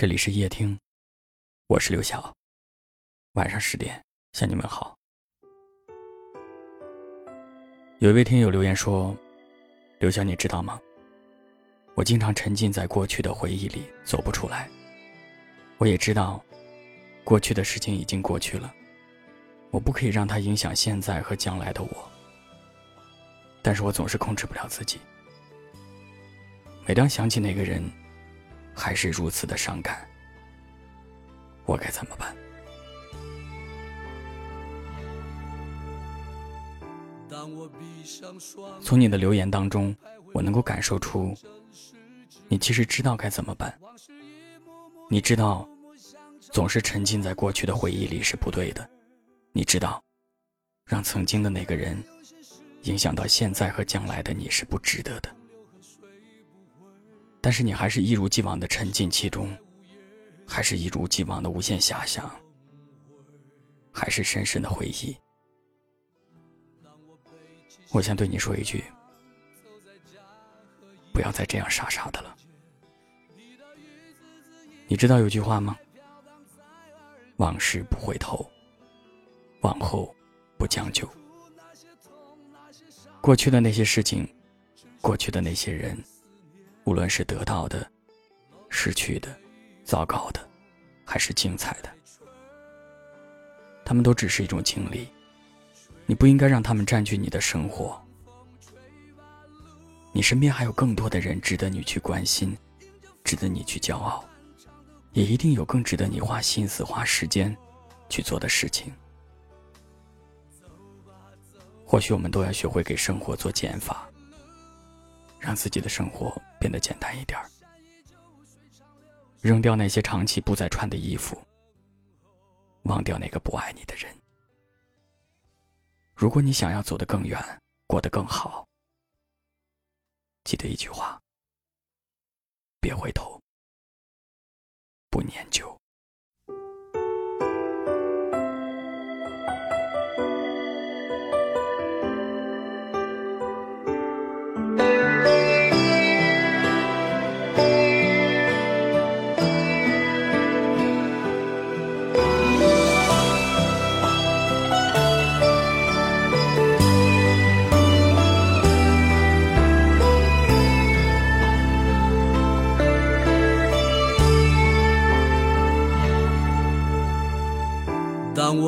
这里是夜听，我是刘晓。晚上十点向你们好。有一位听友留言说：“刘晓，你知道吗？我经常沉浸在过去的回忆里，走不出来。我也知道，过去的事情已经过去了，我不可以让它影响现在和将来的我。但是我总是控制不了自己。每当想起那个人。”还是如此的伤感，我该怎么办？从你的留言当中，我能够感受出，你其实知道该怎么办。你知道，总是沉浸在过去的回忆里是不对的。你知道，让曾经的那个人影响到现在和将来的你是不值得的。但是你还是一如既往的沉浸其中，还是一如既往的无限遐想，还是深深的回忆。我想对你说一句：不要再这样傻傻的了。你知道有句话吗？往事不回头，往后不将就。过去的那些事情，过去的那些人。无论是得到的、失去的、糟糕的，还是精彩的，他们都只是一种经历。你不应该让他们占据你的生活。你身边还有更多的人值得你去关心，值得你去骄傲，也一定有更值得你花心思、花时间去做的事情。或许我们都要学会给生活做减法。让自己的生活变得简单一点儿，扔掉那些长期不再穿的衣服，忘掉那个不爱你的人。如果你想要走得更远，过得更好，记得一句话：别回头，不念旧。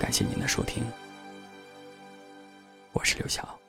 感谢您的收听，我是刘晓。